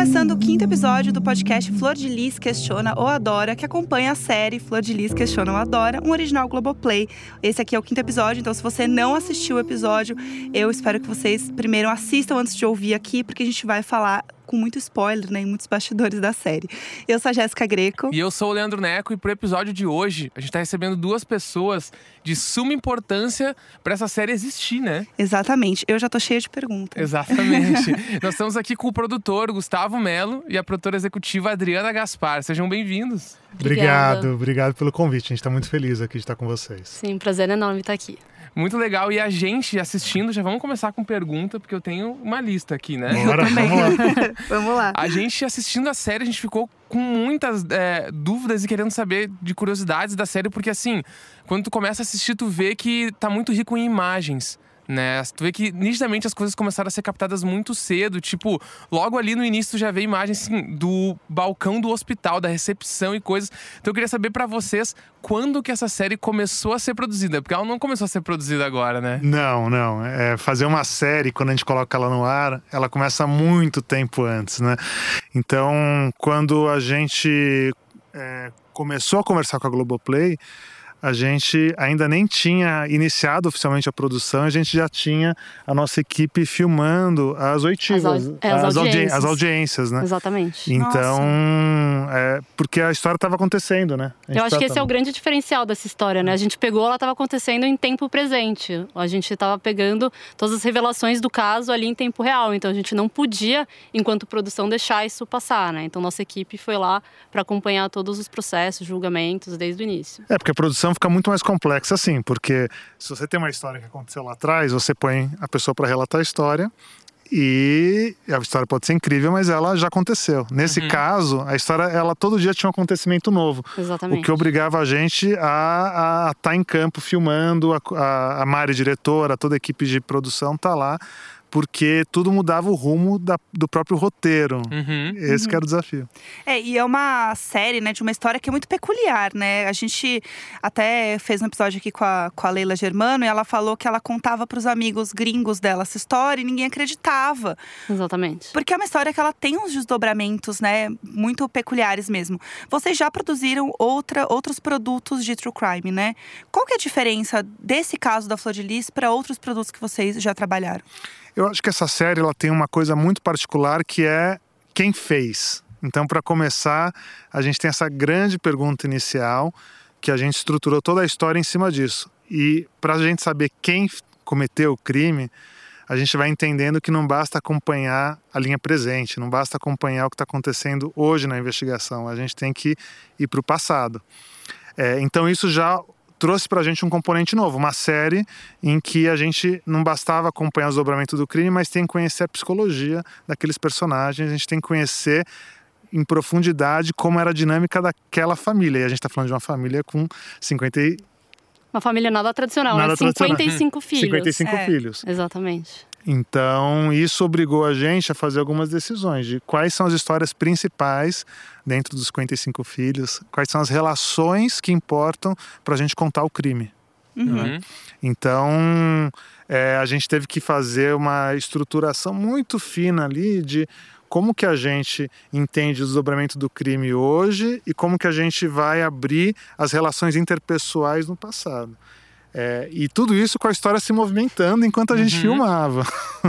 começando o quinto episódio do podcast Flor de Lis Questiona ou Adora, que acompanha a série Flor de Lis Questiona ou Adora, um original Globoplay. Esse aqui é o quinto episódio, então se você não assistiu o episódio, eu espero que vocês primeiro assistam antes de ouvir aqui, porque a gente vai falar com muito spoiler, né, em muitos bastidores da série. Eu sou a Jéssica Greco. E eu sou o Leandro Neco, e pro episódio de hoje, a gente tá recebendo duas pessoas de suma importância para essa série existir, né? Exatamente. Eu já tô cheia de perguntas. Exatamente. Nós estamos aqui com o produtor Gustavo Melo e a produtora executiva Adriana Gaspar. Sejam bem-vindos. Obrigado, obrigado pelo convite. A gente está muito feliz aqui de estar com vocês. Sim, prazer enorme estar aqui. Muito legal. E a gente assistindo, já vamos começar com pergunta, porque eu tenho uma lista aqui, né? Bora, vamos lá. Vamos lá. A gente assistindo a série, a gente ficou com muitas é, dúvidas e querendo saber de curiosidades da série, porque assim, quando tu começa a assistir, tu vê que tá muito rico em imagens. Né? Tu vê que nitidamente as coisas começaram a ser captadas muito cedo. Tipo, logo ali no início já vê imagens assim, do balcão do hospital, da recepção e coisas. Então eu queria saber para vocês quando que essa série começou a ser produzida, porque ela não começou a ser produzida agora, né? Não, não. É, fazer uma série, quando a gente coloca ela no ar, ela começa muito tempo antes, né? Então, quando a gente é, começou a conversar com a Globoplay, a gente ainda nem tinha iniciado oficialmente a produção, a gente já tinha a nossa equipe filmando as oitivas, As é, as audi- audiências. as audiências, né? Exatamente. Então, é, porque a história estava acontecendo, né? Eu acho que esse é o grande diferencial dessa história, né? A gente pegou, ela estava acontecendo em tempo presente. A gente estava pegando todas as revelações do caso ali em tempo real. Então a gente não podia, enquanto produção, deixar isso passar, né? Então nossa equipe foi lá para acompanhar todos os processos, julgamentos desde o início. É, porque a produção fica muito mais complexa assim, porque se você tem uma história que aconteceu lá atrás, você põe a pessoa para relatar a história e a história pode ser incrível, mas ela já aconteceu. Nesse caso, a história, ela todo dia tinha um acontecimento novo. Exatamente. O que obrigava a gente a estar em campo filmando, a, a, a Mari, diretora, toda a equipe de produção tá lá, porque tudo mudava o rumo da- do próprio roteiro. Uhum. Esse que era o desafio. É, e é uma série, né, de uma história que é muito peculiar, né? A gente até fez um episódio aqui com a, com a Leila Germano e ela falou que ela contava para os amigos gringos dela essa história e ninguém acreditava. Exatamente. Porque é uma história que ela tem uns desdobramentos, né, muito peculiares mesmo. Vocês já produziram outra, outros produtos de true crime, né? Qual que é a diferença desse caso da Flor de Lis para outros produtos que vocês já trabalharam? Eu acho que essa série ela tem uma coisa muito particular que é quem fez. Então, para começar, a gente tem essa grande pergunta inicial que a gente estruturou toda a história em cima disso. E para a gente saber quem cometeu o crime, a gente vai entendendo que não basta acompanhar a linha presente, não basta acompanhar o que está acontecendo hoje na investigação. A gente tem que ir para o passado. É, então, isso já trouxe para a gente um componente novo, uma série em que a gente não bastava acompanhar o desdobramento do crime, mas tem que conhecer a psicologia daqueles personagens, a gente tem que conhecer em profundidade como era a dinâmica daquela família. E a gente está falando de uma família com 50 e... Uma família nada tradicional, Nada né? tradicional. 55 filhos. 55 É. filhos. Exatamente. Então, isso obrigou a gente a fazer algumas decisões de quais são as histórias principais dentro dos 55 filhos, quais são as relações que importam para a gente contar o crime. Uhum. Então, é, a gente teve que fazer uma estruturação muito fina ali de como que a gente entende o desdobramento do crime hoje e como que a gente vai abrir as relações interpessoais no passado. É, e tudo isso com a história se movimentando enquanto a gente Uhum. filmava,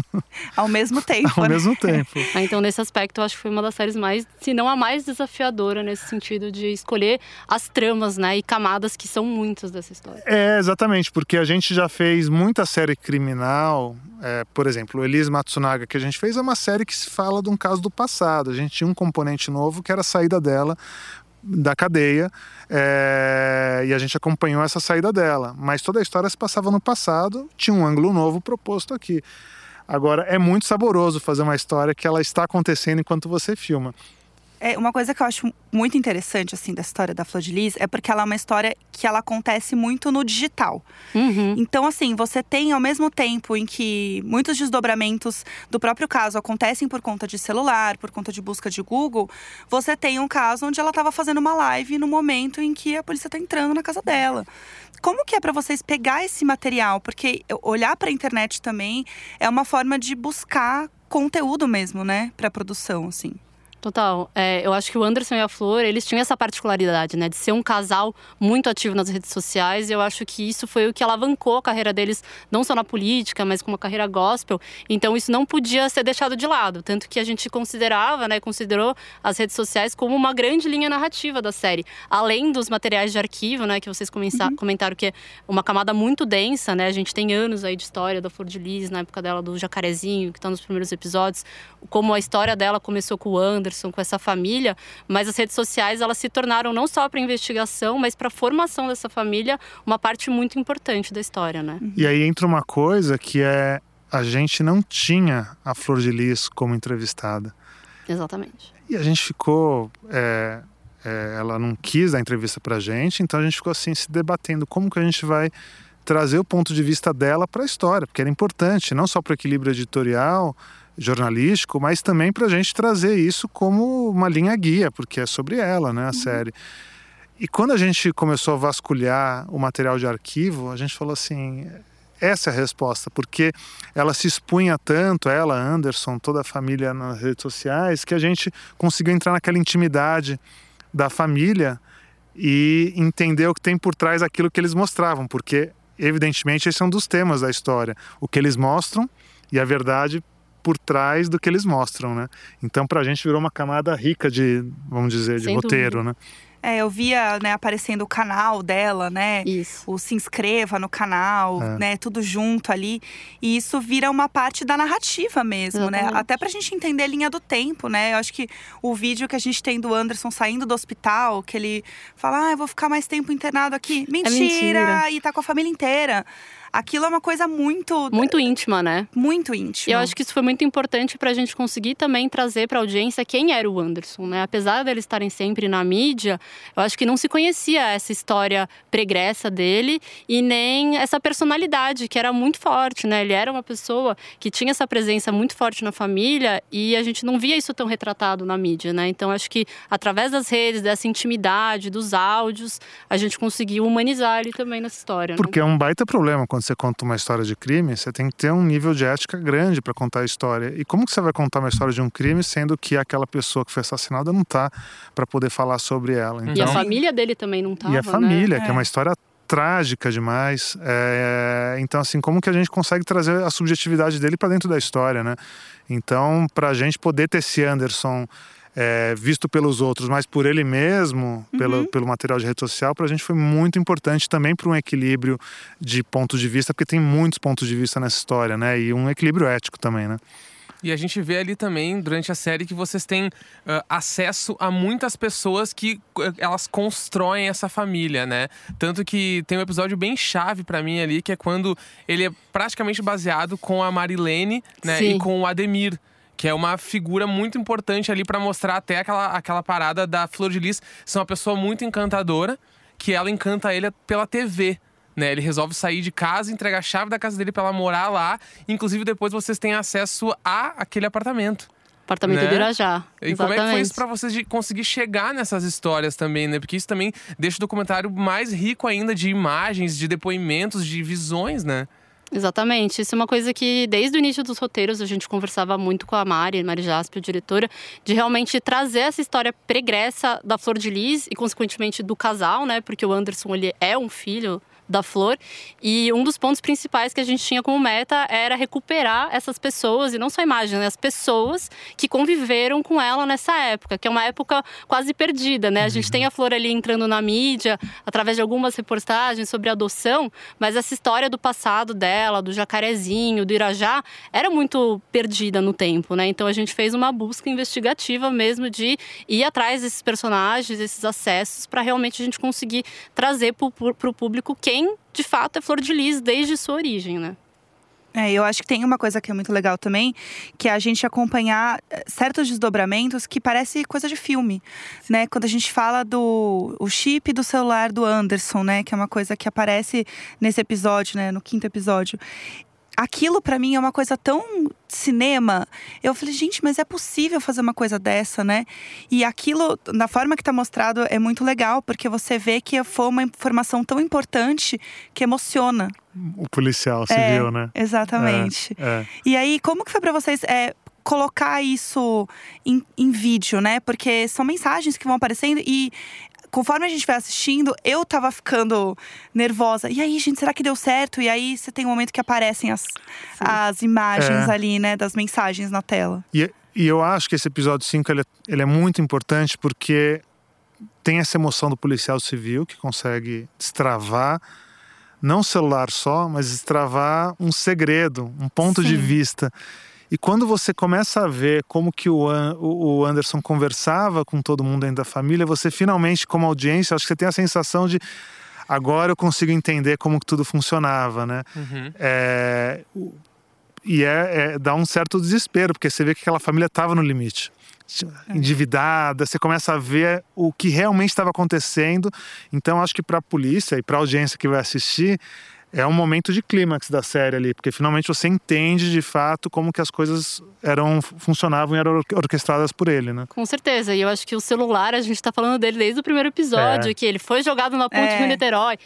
Ao mesmo tempo, ao né? mesmo tempo. Ah, Então, nesse aspecto, eu acho que foi uma das séries mais, se não a mais desafiadora nesse sentido de escolher as tramas, né, e camadas que são muitas dessa história. É, exatamente, porque a gente já fez muita série criminal. é, por exemplo, o Elise Matsunaga, que a gente fez, é uma série que se fala de um caso do passado. A gente tinha um componente novo que era a saída dela da cadeia é, e a gente acompanhou essa saída dela. Mas toda a história se passava no passado, tinha um ângulo novo proposto aqui. Agora, é muito saboroso fazer uma história que ela está acontecendo enquanto você filma. É, uma coisa que eu acho muito interessante, assim, da história da Flor de Lis é porque ela é uma história que ela acontece muito no digital. Uhum. Então, assim, você tem ao mesmo tempo em que muitos desdobramentos do próprio caso acontecem por conta de celular, por conta de busca de Google, você tem um caso onde ela estava fazendo uma live no momento em que a polícia está entrando na casa dela. Como que é para vocês pegar esse material? Porque olhar para a internet também é uma forma de buscar conteúdo mesmo, né, para produção, assim. Total. É, eu acho que o Anderson e a Flor, eles tinham essa particularidade, né? De ser um casal muito ativo nas redes sociais. E eu acho que isso foi o que alavancou a carreira deles, não só na política, mas como a carreira gospel. Então isso não podia ser deixado de lado. Tanto que a gente considerava, né? Considerou as redes sociais como uma grande linha narrativa da série. Além dos materiais de arquivo, né? Que vocês uhum. comentaram que é uma camada muito densa, né? A gente tem anos aí de história da Flor de Lis, na época dela do Jacarezinho, que está nos primeiros episódios. Como a história dela começou com o Anderson Anderson, com essa família, mas as redes sociais elas se tornaram não só para investigação, mas para a formação dessa família uma parte muito importante da história, né? E aí entra uma coisa que é a gente não tinha a Flor de Lis como entrevistada. Exatamente. E a gente ficou é, é, ela não quis dar entrevista para a gente, então a gente ficou assim se debatendo como que a gente vai trazer o ponto de vista dela para a história, porque era importante, não só para o equilíbrio editorial, jornalístico, mas também para a gente trazer isso como uma linha guia, porque é sobre ela, né, a uhum. série. E quando a gente começou a vasculhar o material de arquivo, a gente falou assim: essa é a resposta, porque ela se expunha tanto, ela, Anderson, toda a família nas redes sociais, que a gente conseguiu entrar naquela intimidade da família e entender o que tem por trás daquilo que eles mostravam, porque evidentemente esse é um dos temas da história, o que eles mostram e a verdade por trás do que eles mostram, né? Então, para a gente virou uma camada rica de, vamos dizer, de Sem roteiro, dúvida. né? É, eu via, né, aparecendo o canal dela, né? Isso. O se inscreva no canal, é. né? Tudo junto ali. E isso vira uma parte da narrativa mesmo, né? Exatamente. né? Até pra gente entender a linha do tempo, né? Eu acho que o vídeo que a gente tem do Anderson saindo do hospital, que ele fala, ah, eu vou ficar mais tempo internado aqui. Mentira! É mentira. E tá com a família inteira aquilo é uma coisa muito. Muito íntima, né? Muito íntima. E eu acho que isso foi muito importante para a gente conseguir também trazer para a audiência quem era o Anderson, né? Apesar deles estarem sempre na mídia, eu acho que não se conhecia essa história pregressa dele e nem essa personalidade que era muito forte, né? Ele era uma pessoa que tinha essa presença muito forte na família e a gente não via isso tão retratado na mídia, né? Então acho que através das redes, dessa intimidade, dos áudios, a gente conseguiu humanizar ele também nessa história. Porque né? é um baita problema quando quando você conta uma história de crime, você tem que ter um nível de ética grande para contar a história. E como que você vai contar uma história de um crime sendo que aquela pessoa que foi assassinada não tá para poder falar sobre ela? Então, e a então família dele também não tava, E a família, né? que é uma história trágica demais. É, então, assim, como que a gente consegue trazer a subjetividade dele para dentro da história, né? Então, para a gente poder ter esse Anderson é, visto pelos outros, mas por ele mesmo, uhum. pelo, pelo material de rede social, para a gente foi muito importante também para um equilíbrio de pontos de vista, porque tem muitos pontos de vista nessa história, né? E um equilíbrio ético também, né? E a gente vê ali também, durante a série, que vocês têm uh, acesso a muitas pessoas que uh, elas constroem essa família, né? Tanto que tem um episódio bem chave para mim ali, que é quando ele é praticamente baseado com a Marilene, né? Sim. E com o Ademir que é uma figura muito importante ali para mostrar até aquela, aquela parada da Flor de Lis ser uma pessoa muito encantadora, que ela encanta ele pela TV. Né, ele resolve sair de casa, entrega a chave da casa dele para ela morar lá. Inclusive, depois vocês têm acesso a aquele apartamento. Apartamento né? do Irajá. E como é que foi isso para vocês de conseguir chegar nessas histórias também, né? Porque isso também deixa o documentário mais rico ainda de imagens, de depoimentos, de visões, né? Exatamente. Isso é uma coisa que, desde o início dos roteiros, a gente conversava muito com a Mari, Mari Jaspe, a diretora, de realmente trazer essa história pregressa da Flor de Lis e, consequentemente, do casal, né? Porque o Anderson, ele é um filho da flor. E um dos pontos principais que a gente tinha como meta era recuperar essas pessoas, e não só a imagem, né? as pessoas que conviveram com ela nessa época, que é uma época quase perdida, né? A gente tem a flor ali entrando na mídia, através de algumas reportagens sobre adoção, mas essa história do passado dela, do jacarezinho, do Irajá, era muito perdida no tempo, né? Então a gente fez uma busca investigativa mesmo de ir atrás desses personagens, desses acessos, para realmente a gente conseguir trazer para o público quem de fato é Flor de Lis desde sua origem, né? É, eu acho que tem uma coisa que é muito legal também, que é a gente acompanhar eh, certos desdobramentos que parece coisa de filme, né? Quando a gente fala do o chip do celular do Anderson, né, que é uma coisa que aparece nesse episódio, né, no quinto episódio aquilo para mim é uma coisa tão cinema. Eu falei, gente, mas é possível fazer uma coisa dessa, né? E aquilo, na forma que tá mostrado, é muito legal, porque você vê que foi uma informação tão importante que emociona. O policial civil, é, né? Exatamente. É, é. E aí, como que foi para vocês? É, colocar isso em, em vídeo, né? Porque são mensagens que vão aparecendo e conforme a gente vai assistindo, eu tava ficando nervosa. E aí, gente, será que deu certo? E aí você tem um momento que aparecem as, as imagens É. ali, né, das mensagens na tela. E, e eu acho que esse episódio 5 ele, é- ele é muito importante porque tem essa emoção do policial civil que consegue destravar não o celular só, mas destravar um segredo, um ponto de Sim. vista. E quando você começa a ver como que o, An- o Anderson conversava com todo mundo dentro da família, você finalmente, como audiência, acho que você tem a sensação de agora eu consigo entender como que tudo funcionava, né? Uhum. É, e é, é- dá um certo desespero, porque você vê que aquela família estava no limite. Endividada, você começa a ver o que realmente estava acontecendo. Então, acho que para a polícia e para a audiência que vai assistir, é um momento de clímax da série ali, porque finalmente você entende de fato como que as coisas eram funcionavam e eram or- orquestradas por ele, né? Com certeza. E eu acho que o celular, a gente tá falando dele desde o primeiro episódio, É. que ele foi jogado na ponte É. Rio-Niterói.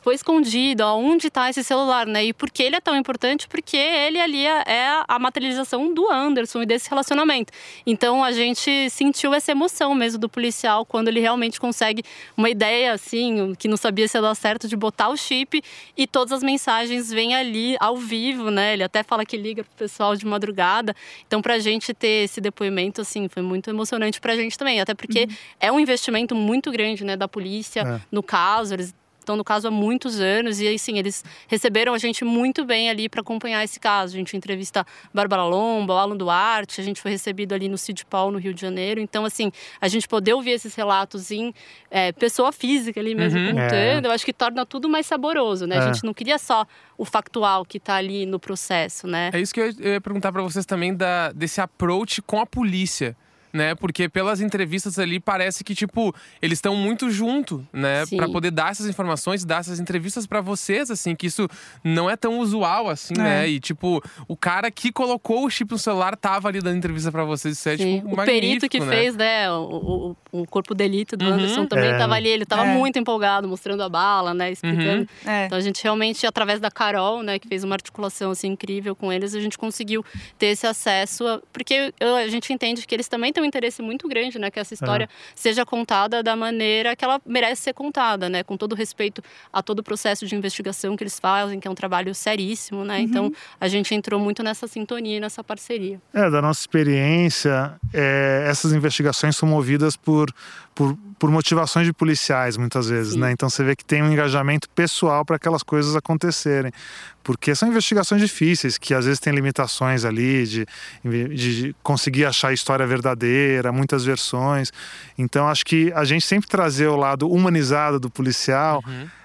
Foi escondido, aonde tá esse celular, né? E por que ele é tão importante? Porque ele ali é é a materialização do Anderson e desse relacionamento. Então a gente sentiu essa emoção mesmo do policial quando ele realmente consegue uma ideia assim, que não sabia se ia dar certo, de botar o chip e todas as mensagens vêm ali ao vivo, né? Ele até fala que liga pro pessoal de madrugada. Então, pra gente ter esse depoimento, assim, foi muito emocionante pra gente também. Até porque é um investimento muito grande, né, da polícia É. no caso. Eles estão no caso há muitos anos e, assim, eles receberam a gente muito bem ali para acompanhar esse caso. A gente entrevista a Bárbara Lomba, o Alan Duarte, a gente foi recebido ali no Cid Paul, no Rio de Janeiro. Então, assim, a gente poder ouvir esses relatos em é, pessoa física ali mesmo Uhum. contando, eu acho que torna tudo mais saboroso, né? A É. gente não queria só o factual que tá ali no processo, né? É isso que eu ia perguntar pra vocês também da, desse approach com a polícia. Né? Porque pelas entrevistas ali parece que, tipo, eles estão muito junto, né? Sim. Pra poder dar essas informações, dar essas entrevistas pra vocês, assim, que isso não é tão usual, assim, É. né? E, tipo, o cara que colocou o chip no celular tava ali dando entrevista pra vocês. Isso é, Sim. tipo, o perito que né? fez, né, o, o, o corpo de elite do Uhum. Anderson também É. estava ali. Ele estava É. muito empolgado, mostrando a bala, né, explicando. É. Então a gente realmente, através da Carol, né, que fez uma articulação assim incrível com eles, a gente conseguiu ter esse acesso, a- porque a gente entende que eles também têm um interesse muito grande, né, que essa história seja contada da maneira que ela merece ser contada, né, com todo respeito a todo o processo de investigação que eles fazem, que é um trabalho seríssimo, né. Então a gente entrou muito nessa sintonia, nessa parceria. É, da nossa experiência, é, essas investigações são movidas por, por, por motivações de policiais, muitas vezes, Sim. né? Então você vê que tem um engajamento pessoal para aquelas coisas acontecerem. Porque são investigações difíceis, que às vezes tem limitações ali de, de conseguir achar a história verdadeira, muitas versões. Então acho que a gente sempre trazer o lado humanizado do policial,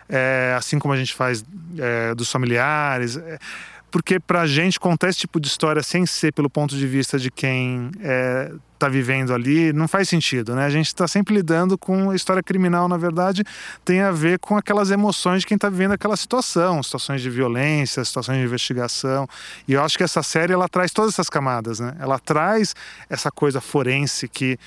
é, assim como a gente faz é, dos familiares. é, porque pra gente contar esse tipo de história sem ser pelo ponto de vista de quem é, tá vivendo ali, não faz sentido, né? A gente está sempre lidando com a história criminal, na verdade, tem a ver com aquelas emoções de quem está vivendo aquela situação, situações de violência, situações de investigação. E eu acho que essa série ela traz todas essas camadas, né? Ela traz essa coisa forense que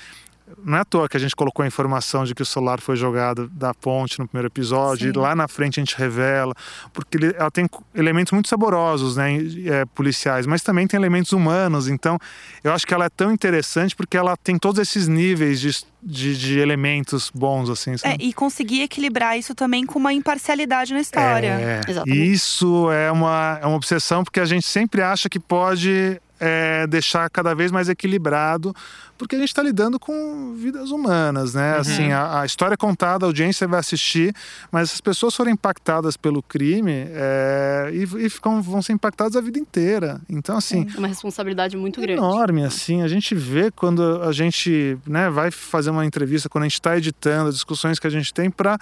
não é à toa que a gente colocou a informação de que o celular foi jogado da ponte no primeiro episódio, Sim. e lá na frente a gente revela, porque ele- ela tem elementos muito saborosos, né, é, policiais, mas também tem elementos humanos. Então, eu acho que ela é tão interessante porque ela tem todos esses níveis de, de, de elementos bons, assim. É, e conseguir equilibrar isso também com uma imparcialidade na história. É, Exatamente. isso é uma, é uma obsessão porque a gente sempre acha que pode é, deixar cada vez mais equilibrado, porque a gente está lidando com vidas humanas, né? Assim, a, a história é contada, a audiência vai assistir, mas as pessoas foram impactadas pelo crime é, e, e ficam, vão ser impactadas a vida inteira. Então, assim, É uma responsabilidade muito grande. enorme, assim. A gente vê quando a gente né, vai fazer uma entrevista, quando a gente está editando, as discussões que a gente tem para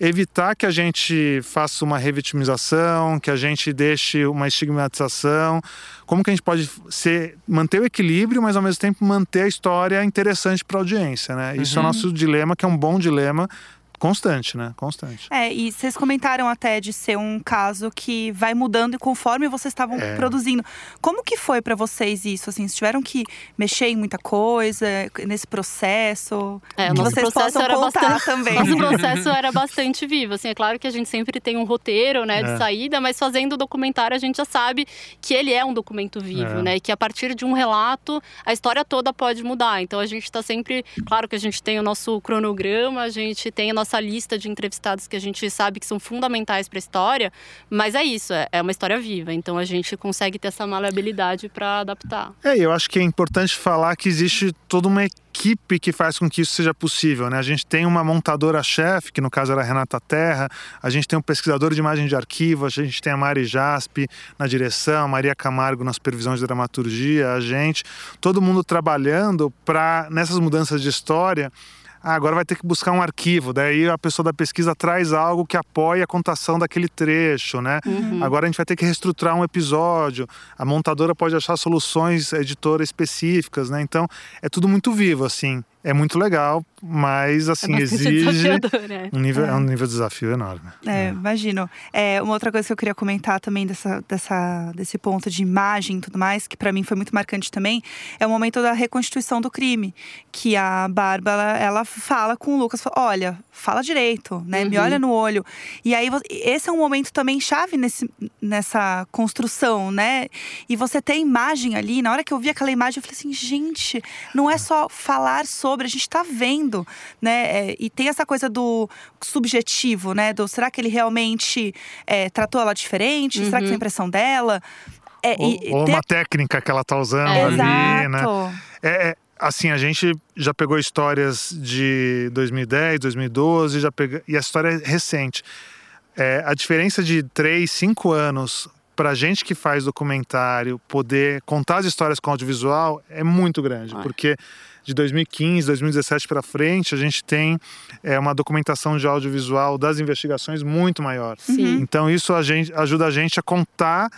evitar que a gente faça uma revitimização, que a gente deixe uma estigmatização. Como que a gente pode ser, manter o equilíbrio, mas ao mesmo tempo manter a história interessante para a audiência, né? Isso é o nosso dilema, que é um bom dilema constante, né? Constante. É, e vocês comentaram até de ser um caso que vai mudando conforme vocês estavam É. produzindo. Como que foi pra vocês isso? Assim, vocês tiveram que mexer em muita coisa nesse processo? É, o que nosso vocês processo possam era contar bastante- também. Nosso processo era bastante vivo. Assim, é claro que a gente sempre tem um roteiro, né, de É. saída, mas fazendo o documentário a gente já sabe que ele é um documento vivo, É. né? E que a partir de um relato a história toda pode mudar. Então a gente está sempre, claro que a gente tem o nosso cronograma, a gente tem a nossa lista de entrevistados que a gente sabe que são fundamentais para a história, mas é isso, é- é uma história viva. Então a gente consegue ter essa maleabilidade para adaptar. É, eu acho que é importante falar que existe toda uma equipe que faz com que isso seja possível, né? A gente tem uma montadora-chefe, que no caso era a Renata Terra, a gente tem um pesquisador de imagem de arquivo, a gente tem a Mari Jaspe na direção, a Maria Camargo na supervisão de dramaturgia, a gente, todo mundo trabalhando para nessas mudanças de história ah, agora vai ter que buscar um arquivo. Daí a pessoa da pesquisa traz algo que apoia a contação daquele trecho, né? Agora a gente vai ter que reestruturar um episódio. A montadora pode achar soluções editora específicas, né? Então é tudo muito vivo, assim. É muito legal, mas assim é exige né? um nível, É. é um nível de desafio enorme. É, imagino. É, uma outra coisa que eu queria comentar também dessa, dessa, desse ponto de imagem e tudo mais, que pra mim foi muito marcante também, é o momento da reconstituição do crime. Que a Bárbara, ela fala com o Lucas, fala, olha, fala direito, né? Me Uhum. olha no olho. E aí, esse é um momento também chave nesse, nessa construção, né? E você ter imagem ali, na hora que eu vi aquela imagem, eu falei assim, gente, não é só falar sobre, a gente tá vendo, né? É, e tem essa coisa do subjetivo, né? Do será que ele realmente é, tratou ela diferente? Será que foi a impressão dela? É, Ou, e- ou uma técnica que ela tá usando É. ali, né? É, é, assim, a gente já pegou histórias de 2010, 2012, já pega... e a história é recente. É, a diferença de 3, 5 anos para gente que faz documentário poder contar as histórias com audiovisual é muito grande, É. porque de 2015, 2017 para frente, a gente tem é, uma documentação de audiovisual das investigações muito maior. Sim. Então isso a gente, ajuda a gente a contar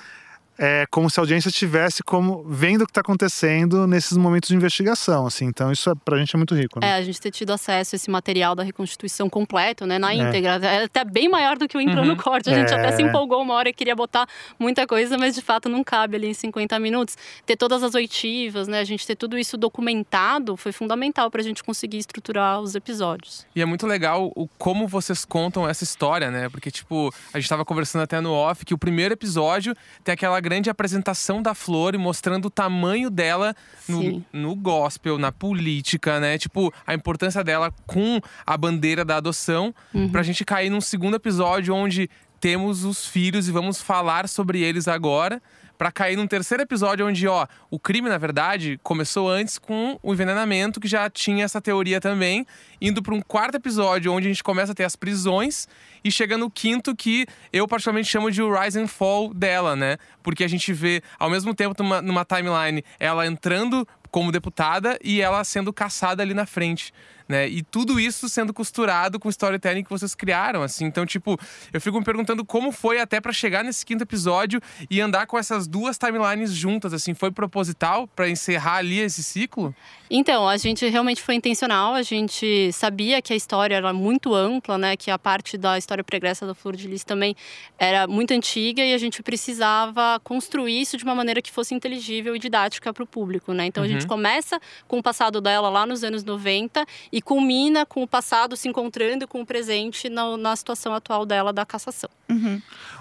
é, como se a audiência estivesse como vendo o que está acontecendo nesses momentos de investigação, assim. Então isso é, pra gente é muito rico, né? É, a gente ter tido acesso a esse material da reconstituição completo, né, na É. íntegra. É até bem maior do que o Entrou no Corte. A gente É. até se empolgou uma hora e queria botar muita coisa, mas de fato não cabe ali em 50 minutos. Ter todas as oitivas, né, a gente ter tudo isso documentado foi fundamental pra gente conseguir estruturar os episódios. E é muito legal o como vocês contam essa história, né? Porque, tipo, a gente tava conversando até no off que o primeiro episódio tem aquela grande apresentação da Flor e mostrando o tamanho dela no, no gospel, na política, né? Tipo, a importância dela com a bandeira da adoção, pra gente cair num segundo episódio onde temos os filhos e vamos falar sobre eles agora. Pra cair num terceiro episódio onde, ó, o crime, na verdade, começou antes com o envenenamento, que já tinha essa teoria também. Indo pra um quarto episódio onde a gente começa a ter as prisões. E chega no quinto, que eu particularmente chamo de o rise and fall dela, né? Porque a gente vê, ao mesmo tempo, numa, numa timeline, ela entrando como deputada e ela sendo caçada ali na frente. Né? E tudo isso sendo costurado com o storytelling que vocês criaram, assim. Então, tipo, eu fico me perguntando como foi até pra chegar nesse quinto episódio e andar com essas duas timelines juntas, assim. Foi proposital pra encerrar ali esse ciclo? Então, a gente realmente foi intencional, a gente sabia que a história era muito ampla, né? Que a parte da história pregressa da Flor de Lis também era muito antiga e a gente precisava construir isso de uma maneira que fosse inteligível e didática para o público, né? Então a gente começa com o passado dela lá nos anos 90 e culmina com o passado se encontrando com o presente na, na situação atual dela da cassação.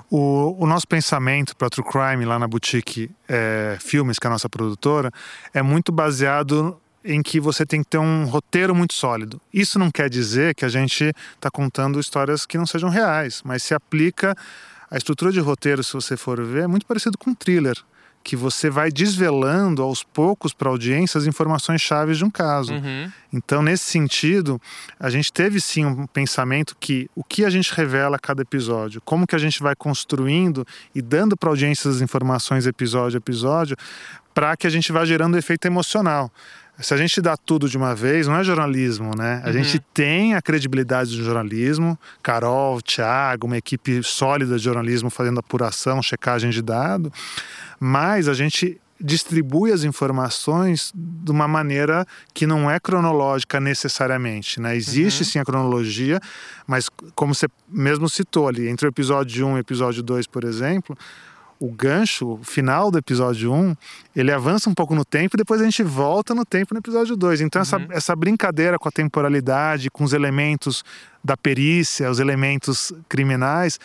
O, o nosso pensamento para True Crime lá na Boutique é, Filmes, que é a nossa produtora, é muito baseado em que você tem que ter um roteiro muito sólido. Isso não quer dizer que a gente está contando histórias que não sejam reais, mas se aplica a estrutura de roteiro, se você for ver, é muito parecido com um thriller, que você vai desvelando aos poucos para a audiência as informações chaves de um caso. Uhum. Então, nesse sentido, a gente teve sim um pensamento que o que a gente revela a cada episódio, como que a gente vai construindo e dando para a audiência as informações episódio a episódio, para que a gente vá gerando efeito emocional. Se a gente dá tudo de uma vez, não é jornalismo, né? A Uhum. gente tem a credibilidade do jornalismo, Carol, Thiago, uma equipe sólida de jornalismo fazendo apuração, checagem de dado, mas a gente distribui as informações de uma maneira que não é cronológica necessariamente. Né? Existe Uhum. sim a cronologia, mas como você mesmo citou ali, entre o episódio 1 e o episódio 2, por exemplo, o gancho, o final do episódio 1, ele avança um pouco no tempo e depois a gente volta no tempo no episódio 2. Então, essa, essa brincadeira com a temporalidade, com os elementos da perícia, os elementos criminais,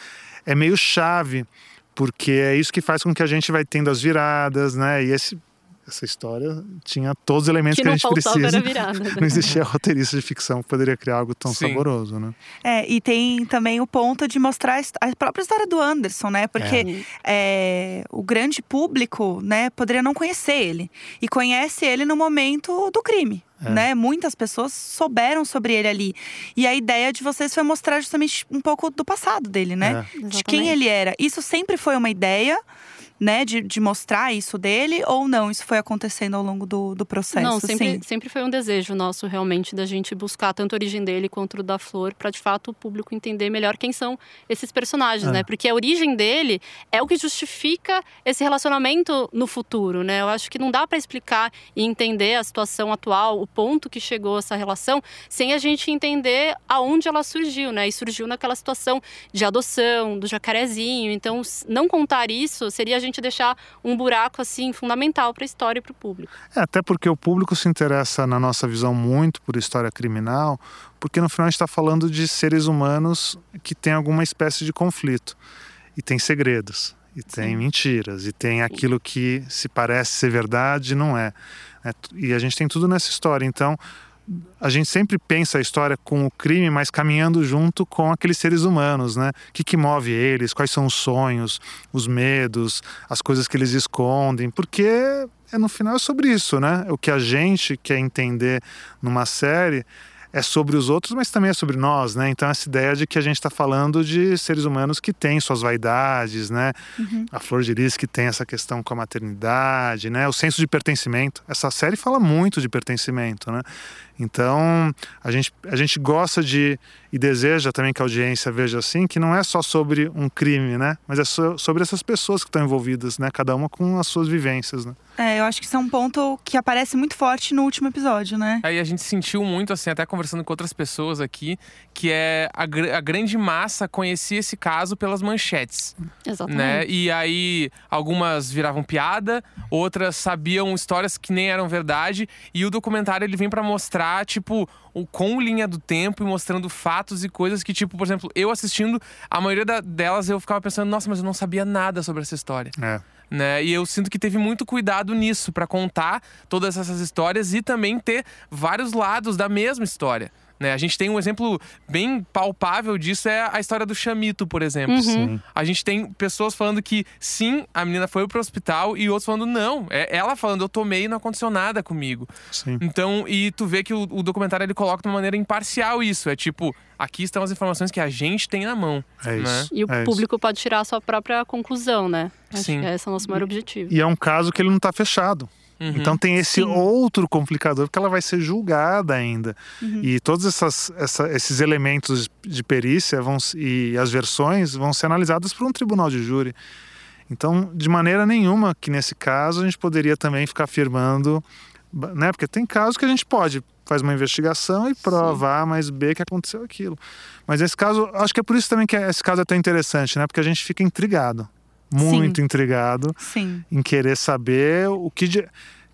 é meio chave, porque é isso que faz com que a gente vai tendo as viradas, né? E esse, essa história tinha todos os elementos Que que, a não gente precisa. virada. né? Não existia roteirista de ficção que poderia criar algo tão Sim. saboroso, né? É, e tem também o ponto de mostrar a própria história do Anderson, né? Porque é, o grande público, né, poderia não conhecer ele. E conhece ele no momento do crime. Né? Muitas pessoas souberam sobre ele ali. E a ideia de vocês foi mostrar justamente um pouco do passado dele, né? É. De quem ele era. Isso sempre foi uma ideia, né? De, de mostrar isso dele, ou não? Isso foi acontecendo ao longo do, do processo? Não, sempre, Sim. sempre foi um desejo nosso, realmente, da gente buscar tanto a origem dele quanto o da Flor, para de fato o público entender melhor quem são esses personagens, É. né? Porque a origem dele é o que justifica esse relacionamento no futuro, né? Eu acho que não dá para explicar e entender a situação atual, o ponto que chegou essa relação, sem a gente entender aonde ela surgiu, né? E surgiu naquela situação de adoção, do jacarezinho. Então, não contar isso seria a gente deixar um buraco, assim, fundamental para a história e para o público. É, até porque o público se interessa, na nossa visão, muito por história criminal, porque no final a gente está falando de seres humanos que têm alguma espécie de conflito. E tem segredos, e tem mentiras, e tem aquilo que se parece ser verdade e não é. É, E a gente tem tudo nessa história. Então, a gente sempre pensa a história com o crime, mas caminhando junto com aqueles seres humanos, né? O que, que move eles, quais são os sonhos, os medos, as coisas que eles escondem, porque é, no final é sobre isso, né? O que a gente quer entender numa série é sobre os outros, mas também é sobre nós, né? Então essa ideia de que a gente está falando de seres humanos que têm suas vaidades, né? A Flor de Lis que tem essa questão com a maternidade, né? O senso de pertencimento. Essa série fala muito de pertencimento, né? Então a gente, a gente gosta de e deseja também que a audiência veja assim que não é só sobre um crime, né? Mas é so- sobre essas pessoas que estão envolvidas, né? Cada uma com as suas vivências, né? É, eu acho que isso é um ponto que aparece muito forte no último episódio, né? Aí a gente sentiu muito, assim, até conversando com outras pessoas aqui, que é a, gr- a grande massa conhecia esse caso pelas manchetes, Exatamente. né? E aí algumas viravam piada, outras sabiam histórias que nem eram verdade, e o documentário ele vem pra mostrar, tipo, o com linha do tempo e mostrando fatos e coisas que, tipo, por exemplo, eu assistindo, a maioria da- delas eu ficava pensando, nossa, mas eu não sabia nada sobre essa história É. né? E eu sinto que teve muito cuidado nisso pra contar todas essas histórias e também ter vários lados da mesma história. Né? A gente tem um exemplo bem palpável disso, é a história do Chamito, por exemplo. Uhum. A gente tem pessoas falando que sim, a menina foi pro hospital e outros falando não. É ela falando, eu tomei e não aconteceu nada comigo. Sim. Então, e tu vê que o, o documentário ele coloca de uma maneira imparcial isso. É tipo, aqui estão as informações que a gente tem na mão. É né? isso. E o é isso. público pode tirar a sua própria conclusão, né? Acho Sim. que esse é o nosso maior objetivo. E é um caso que ele não está fechado. Uhum. Então tem esse Sim. outro complicador, porque ela vai ser julgada ainda. Uhum. E todos essas, essa- esses elementos de perícia vão, e as versões vão ser analisadas por um tribunal de júri. Então, de maneira nenhuma que nesse caso a gente poderia também ficar afirmando, né? Porque tem casos que a gente pode faz uma investigação e prova A mais B que aconteceu aquilo. Mas nesse caso, acho que é por isso também que esse caso é tão interessante, né? Porque a gente fica intrigado, muito intrigado Sim. em querer saber o que de,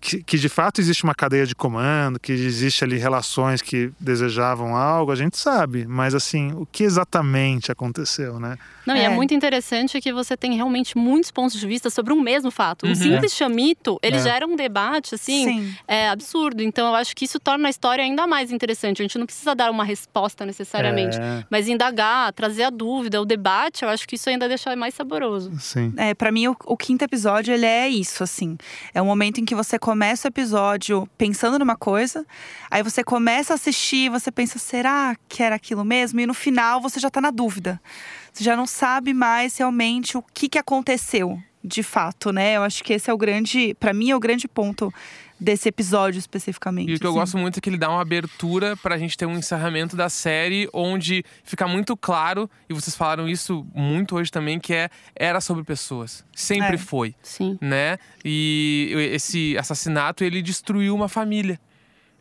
que, que de fato existe uma cadeia de comando, que existe ali relações que desejavam algo, a gente sabe, mas assim, o que exatamente aconteceu, né? Não, e é É. muito interessante que você tem realmente muitos pontos de vista sobre um mesmo fato. Uhum. Um simples chamito, ele É. gera um debate, assim, Sim. é absurdo. Então eu acho que isso torna a história ainda mais interessante. A gente não precisa dar uma resposta necessariamente, É, mas indagar, trazer a dúvida, o debate, eu acho que isso ainda deixa mais saboroso. sim. É, para mim, o, o quinto episódio, ele é isso, assim. É um momento em que você começa o episódio pensando numa coisa, aí você começa a assistir, você pensa, será que era aquilo mesmo? E no final, você já tá na dúvida. Você já não sabe mais realmente o que, que aconteceu, de fato, né? Eu acho que esse é o grande, para mim, é o grande ponto desse episódio especificamente. E o que eu assim. gosto muito é que ele dá uma abertura pra gente ter um encerramento da série onde fica muito claro, e vocês falaram isso muito hoje também, que é era sobre pessoas. Sempre É. foi, Sim. né? E esse assassinato, ele destruiu uma família.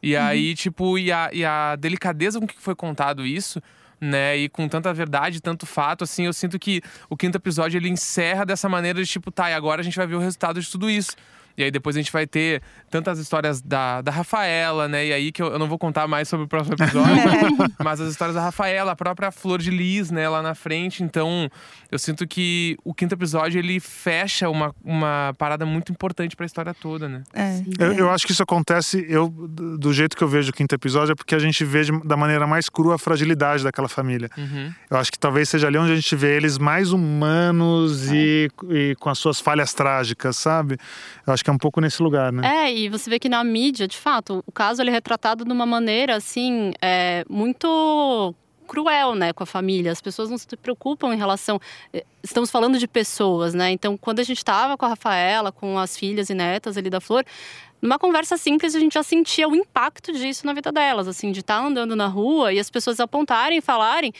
E aí, tipo, e a, e a delicadeza com que foi contado isso, né? E com tanta verdade, tanto fato, assim, eu sinto que o quinto episódio ele encerra dessa maneira de tipo, tá, e agora a gente vai ver o resultado de tudo isso. E aí depois a gente vai ter tantas histórias da, da Rafaela, né? E aí que eu, eu não vou contar mais sobre o próximo episódio, mas as histórias da Rafaela, a própria Flor de Lis, né, lá na frente. Então, eu sinto que o quinto episódio ele fecha uma, uma parada muito importante pra história toda, né? É, Eu, é. eu acho que isso acontece, eu, do jeito que eu vejo o quinto episódio, é porque a gente vê de- da maneira mais crua a fragilidade daquela família. Uhum. Eu acho que talvez seja ali onde a gente vê eles mais humanos e, e com as suas falhas trágicas, sabe? Eu acho que é um pouco nesse lugar, né? É, e você vê que na mídia, de fato, o caso ele é retratado de uma maneira assim, é, muito cruel, né, com a família. As pessoas não se preocupam em relação. eh, Estamos falando de pessoas, né? Então, quando a gente estava com a Rafaela, com as filhas e netas ali da Flor, numa conversa simples a gente já sentia o impacto disso na vida delas, assim, de estar andando na rua e as pessoas apontarem e falarem.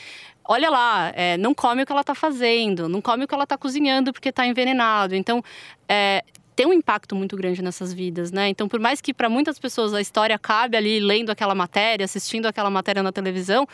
Olha lá, é, não come o que ela está fazendo, não come o que ela está cozinhando porque está envenenado. Então, é, tem um impacto muito grande nessas vidas, né? Então, por mais que para muitas pessoas a história cabe ali lendo aquela matéria, assistindo aquela matéria na televisão,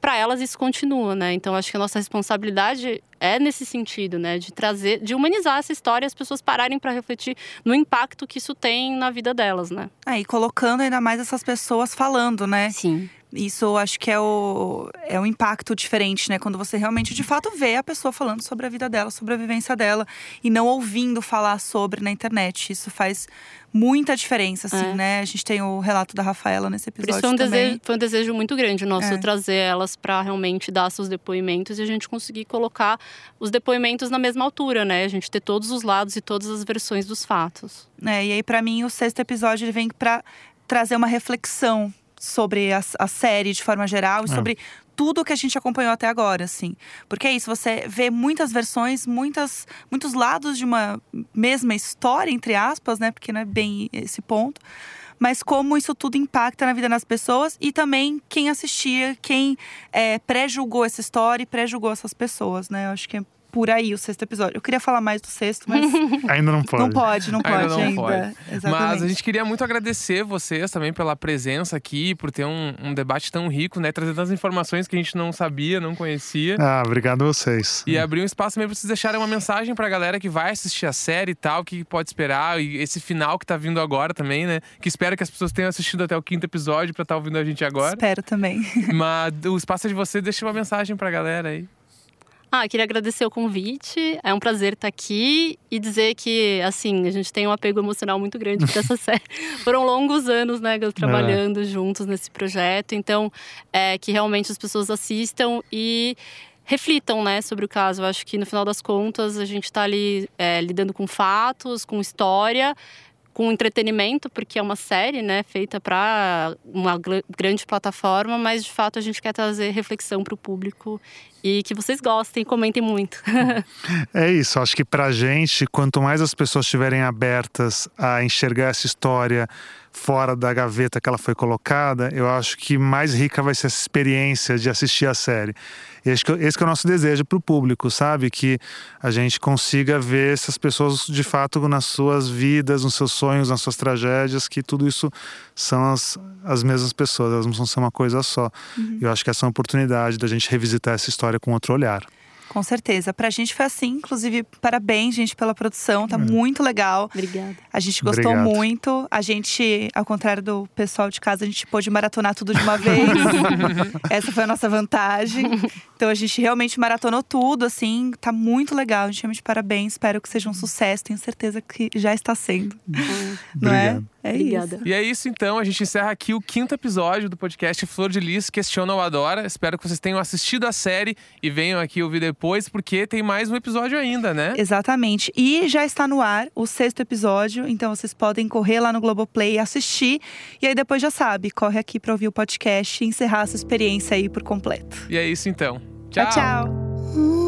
para elas isso continua, né? Então, acho que a nossa responsabilidade é nesse sentido, né? De trazer, de humanizar essa história e as pessoas pararem para refletir no impacto que isso tem na vida delas, né? É, e colocando ainda mais essas pessoas falando, né? Sim. Isso acho que é o, é o impacto diferente, né? Quando você realmente, de fato, vê a pessoa falando sobre a vida dela, sobre a vivência dela, e não ouvindo falar sobre na internet. Isso faz muita diferença, assim, É. né? A gente tem o relato da Rafaela nesse Por episódio isso foi um, também. desejo, foi um desejo muito grande nosso É. trazer elas para realmente dar seus depoimentos e a gente conseguir colocar os depoimentos na mesma altura, né? A gente ter todos os lados e todas as versões dos fatos. É, e aí, pra mim, o sexto episódio ele vem pra trazer uma reflexão sobre a, a série de forma geral e É. sobre tudo que a gente acompanhou até agora, assim. Porque é isso, você vê muitas versões, muitas, muitos lados de uma mesma história, entre aspas, né? Porque não é bem esse ponto. Mas como isso tudo impacta na vida das pessoas e também quem assistia, quem é, pré-julgou essa história e pré-julgou essas pessoas, né? Eu acho que é por aí o sexto episódio. Eu queria falar mais do sexto, mas Ainda não pode. não pode, não Ainda pode não ainda. pode. Exatamente. Mas a gente queria muito agradecer vocês também pela presença aqui, por ter um, um debate tão rico, né? Trazer tantas informações que a gente não sabia, não conhecia. Ah, obrigado a vocês. E abrir um espaço também pra vocês deixarem uma mensagem pra galera que vai assistir a série e tal, o que pode esperar, e esse final que tá vindo agora também, né? Que espero que as pessoas tenham assistido até o quinto episódio pra estar ouvindo a gente agora. Espero também. Mas o espaço é de vocês, deixa uma mensagem pra galera aí. Ah, queria agradecer o convite. É um prazer estar aqui e dizer que, assim, a gente tem um apego emocional muito grande por essa série. Foram longos anos, né, Gus, trabalhando juntos nesse projeto. Então, é, que realmente as pessoas assistam e reflitam, né, sobre o caso. Eu acho que no final das contas a gente está ali é, lidando com fatos, com história, com entretenimento, porque é uma série, né, feita para uma gr- grande plataforma, mas de fato a gente quer trazer reflexão para o público e que vocês gostem e comentem muito. É isso, acho que pra gente, quanto mais as pessoas estiverem abertas a enxergar essa história fora da gaveta que ela foi colocada, eu acho que mais rica vai ser essa experiência de assistir a série. E acho que esse que é o nosso desejo pro público, sabe? Que a gente consiga ver essas pessoas de fato nas suas vidas, nos seus sonhos, nas suas tragédias, que tudo isso são as, as mesmas pessoas, elas não ser uma coisa só. E eu acho que essa é uma oportunidade da gente revisitar essa história com outro olhar. Com certeza. Pra gente foi assim, inclusive, parabéns, gente, pela produção. Tá muito legal. Obrigada. A gente gostou Obrigado. muito. A gente, ao contrário do pessoal de casa, a gente pôde maratonar tudo de uma vez. Essa foi a nossa vantagem. Então a gente realmente maratonou tudo, assim. Tá muito legal. A gente realmente parabéns. Espero que seja um sucesso. Tenho certeza que já está sendo. Não é? Obrigado. É Obrigada. isso. E é isso então, a gente encerra aqui o quinto episódio do podcast Flor de Lis Questiona ou Adora. Espero que vocês tenham assistido a série e venham aqui ouvir depois, porque tem mais um episódio ainda, né? Exatamente. E já está no ar o sexto episódio, então vocês podem correr lá no Globoplay e assistir. E aí depois já sabe, corre aqui para ouvir o podcast e encerrar essa experiência aí por completo. E é isso então. tchau. tchau.